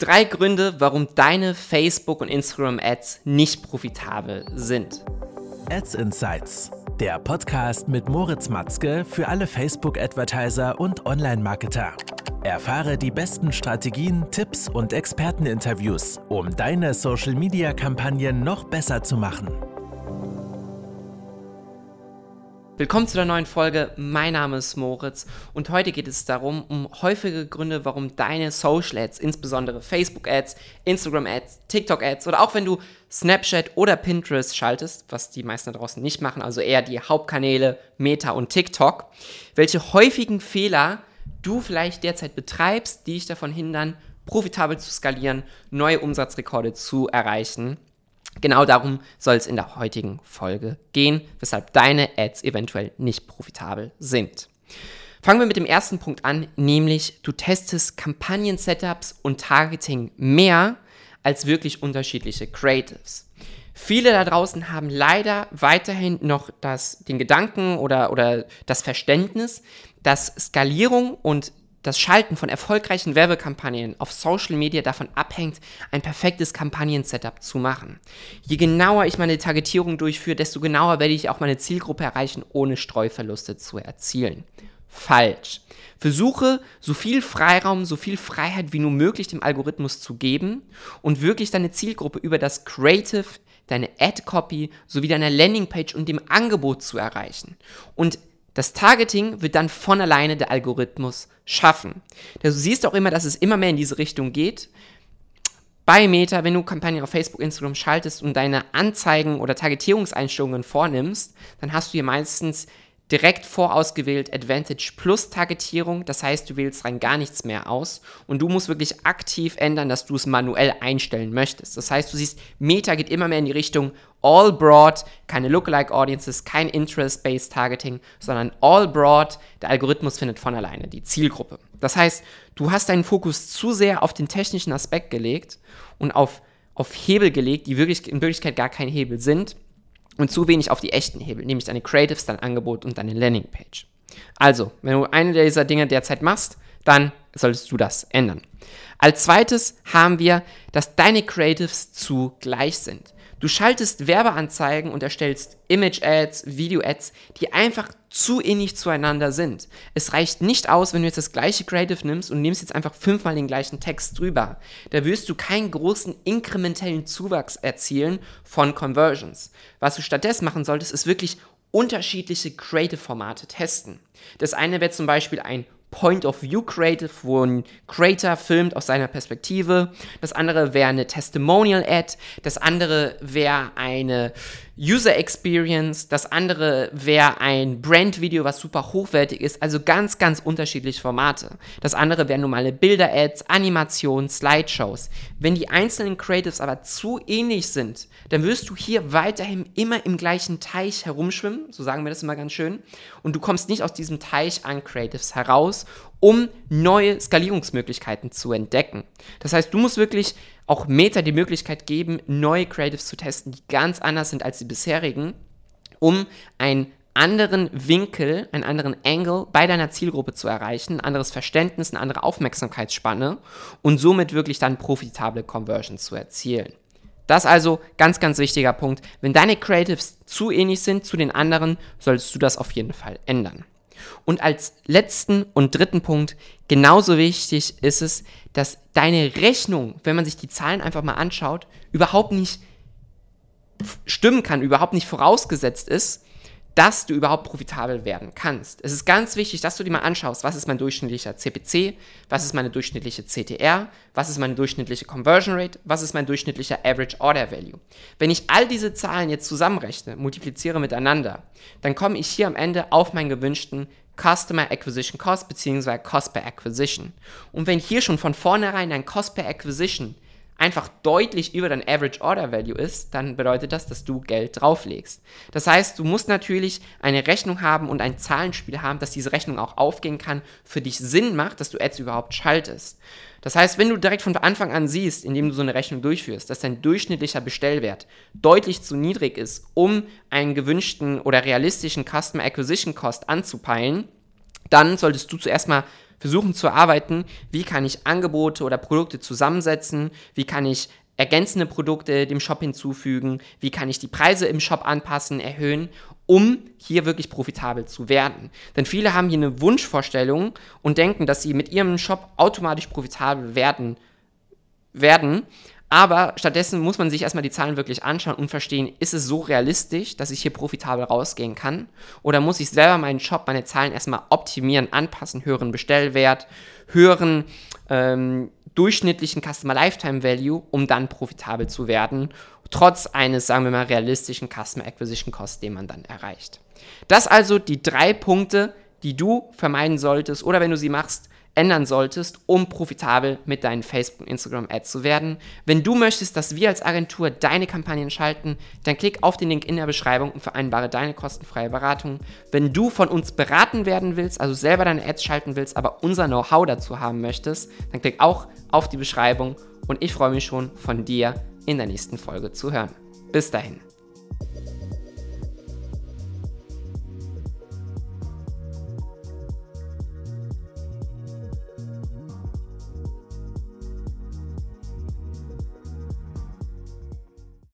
Drei Gründe, warum deine Facebook- und Instagram-Ads nicht profitabel sind. Ads Insights, der Podcast mit Moritz Matzke für alle Facebook-Advertiser und Online-Marketer. Erfahre die besten Strategien, Tipps und Experteninterviews, um deine Social-Media-Kampagnen noch besser zu machen. Willkommen zu der neuen Folge. Mein Name ist Moritz und heute geht es darum, um häufige Gründe, warum deine Social Ads, insbesondere Facebook Ads, Instagram Ads, TikTok Ads oder auch wenn du Snapchat oder Pinterest schaltest, was die meisten da draußen nicht machen, also eher die Hauptkanäle Meta und TikTok, welche häufigen Fehler du vielleicht derzeit betreibst, die dich davon hindern, profitabel zu skalieren, neue Umsatzrekorde zu erreichen Genau darum soll es in der heutigen Folge gehen, weshalb deine Ads eventuell nicht profitabel sind. Fangen wir mit dem ersten Punkt an, nämlich du testest Kampagnen-Setups und Targeting mehr als wirklich unterschiedliche Creatives. Viele da draußen haben leider weiterhin noch das, den Gedanken oder, oder das Verständnis, dass Skalierung und das Schalten von erfolgreichen Werbekampagnen auf Social Media davon abhängt, ein perfektes Kampagnen-Setup zu machen. Je genauer ich meine Targetierung durchführe, desto genauer werde ich auch meine Zielgruppe erreichen, ohne Streuverluste zu erzielen. Falsch. Versuche, so viel Freiraum, so viel Freiheit wie nur möglich dem Algorithmus zu geben und wirklich deine Zielgruppe über das Creative, deine Ad-Copy sowie deine Landingpage und dem Angebot zu erreichen. Und das Targeting wird dann von alleine der Algorithmus schaffen. Du siehst auch immer, dass es immer mehr in diese Richtung geht. Bei Meta, wenn du Kampagnen auf Facebook, Instagram schaltest und deine Anzeigen oder Targetierungseinstellungen vornimmst, dann hast du hier meistens direkt vorausgewählt Advantage plus Targetierung. Das heißt, du wählst rein gar nichts mehr aus und du musst wirklich aktiv ändern, dass du es manuell einstellen möchtest. Das heißt, du siehst, Meta geht immer mehr in die Richtung All Broad, keine Lookalike Audiences, kein Interest-Based Targeting, sondern All Broad. Der Algorithmus findet von alleine die Zielgruppe. Das heißt, du hast deinen Fokus zu sehr auf den technischen Aspekt gelegt und auf, auf Hebel gelegt, die wirklich, in Wirklichkeit gar kein Hebel sind und zu wenig auf die echten Hebel, nämlich deine Creatives, dein Angebot und deine Landingpage. Also, wenn du eine dieser Dinge derzeit machst, dann solltest du das ändern. Als zweites haben wir, dass deine Creatives zu gleich sind. Du schaltest Werbeanzeigen und erstellst Image-Ads, Video-Ads, die einfach zu ähnlich zueinander sind. Es reicht nicht aus, wenn du jetzt das gleiche Creative nimmst und nimmst jetzt einfach fünfmal den gleichen Text drüber. Da wirst du keinen großen inkrementellen Zuwachs erzielen von Conversions. Was du stattdessen machen solltest, ist wirklich unterschiedliche Creative-Formate testen. Das eine wäre zum Beispiel ein Point-of-View-Creative, wo ein Creator filmt aus seiner Perspektive. Das andere wäre eine Testimonial-Ad. Das andere wäre eine User Experience. Das andere wäre ein Brand-Video, was super hochwertig ist. Also ganz, ganz unterschiedliche Formate. Das andere wären normale Bilder-Ads, Animationen, Slideshows. Wenn die einzelnen Creatives aber zu ähnlich sind, dann wirst du hier weiterhin immer im gleichen Teich herumschwimmen. So sagen wir das immer ganz schön. Und du kommst nicht aus diesem Teich an Creatives heraus um neue Skalierungsmöglichkeiten zu entdecken. Das heißt, du musst wirklich auch Meta die Möglichkeit geben, neue Creatives zu testen, die ganz anders sind als die bisherigen, um einen anderen Winkel, einen anderen Angle bei deiner Zielgruppe zu erreichen, ein anderes Verständnis, eine andere Aufmerksamkeitsspanne und somit wirklich dann profitable Conversions zu erzielen. Das also ganz, ganz wichtiger Punkt. Wenn deine Creatives zu ähnlich sind zu den anderen, solltest du das auf jeden Fall ändern. Und als letzten und dritten Punkt, genauso wichtig ist es, dass deine Rechnung, wenn man sich die Zahlen einfach mal anschaut, überhaupt nicht stimmen kann, überhaupt nicht vorausgesetzt ist, dass du überhaupt profitabel werden kannst. Es ist ganz wichtig, dass du dir mal anschaust, was ist mein durchschnittlicher CPC, was ist meine durchschnittliche CTR, was ist meine durchschnittliche Conversion Rate, was ist mein durchschnittlicher Average Order Value. Wenn ich all diese Zahlen jetzt zusammenrechne, multipliziere miteinander, dann komme ich hier am Ende auf meinen gewünschten Customer Acquisition Cost bzw. Cost per Acquisition. Und wenn hier schon von vornherein ein Cost per Acquisition einfach deutlich über dein Average Order Value ist, dann bedeutet das, dass du Geld drauflegst. Das heißt, du musst natürlich eine Rechnung haben und ein Zahlenspiel haben, dass diese Rechnung auch aufgehen kann, für dich Sinn macht, dass du Ads überhaupt schaltest. Das heißt, wenn du direkt von Anfang an siehst, indem du so eine Rechnung durchführst, dass dein durchschnittlicher Bestellwert deutlich zu niedrig ist, um einen gewünschten oder realistischen Customer Acquisition Cost anzupeilen, dann solltest du zuerst mal versuchen zu erarbeiten, wie kann ich Angebote oder Produkte zusammensetzen, wie kann ich ergänzende Produkte dem Shop hinzufügen, wie kann ich die Preise im Shop anpassen, erhöhen, um hier wirklich profitabel zu werden. Denn viele haben hier eine Wunschvorstellung und denken, dass sie mit ihrem Shop automatisch profitabel werden, werden. Aber stattdessen muss man sich erstmal die Zahlen wirklich anschauen und verstehen, ist es so realistisch, dass ich hier profitabel rausgehen kann? Oder muss ich selber meinen Shop, meine Zahlen erstmal optimieren, anpassen, höheren Bestellwert, höheren ähm, durchschnittlichen Customer Lifetime Value, um dann profitabel zu werden, trotz eines, sagen wir mal, realistischen Customer Acquisition Cost, den man dann erreicht. Das also die drei Punkte, die du vermeiden solltest oder wenn du sie machst, ändern solltest, um profitabel mit deinen Facebook und Instagram Ads zu werden. Wenn du möchtest, dass wir als Agentur deine Kampagnen schalten, dann klick auf den Link in der Beschreibung und vereinbare deine kostenfreie Beratung. Wenn du von uns beraten werden willst, also selber deine Ads schalten willst, aber unser Know-how dazu haben möchtest, dann klick auch auf die Beschreibung und ich freue mich schon von dir in der nächsten Folge zu hören. Bis dahin.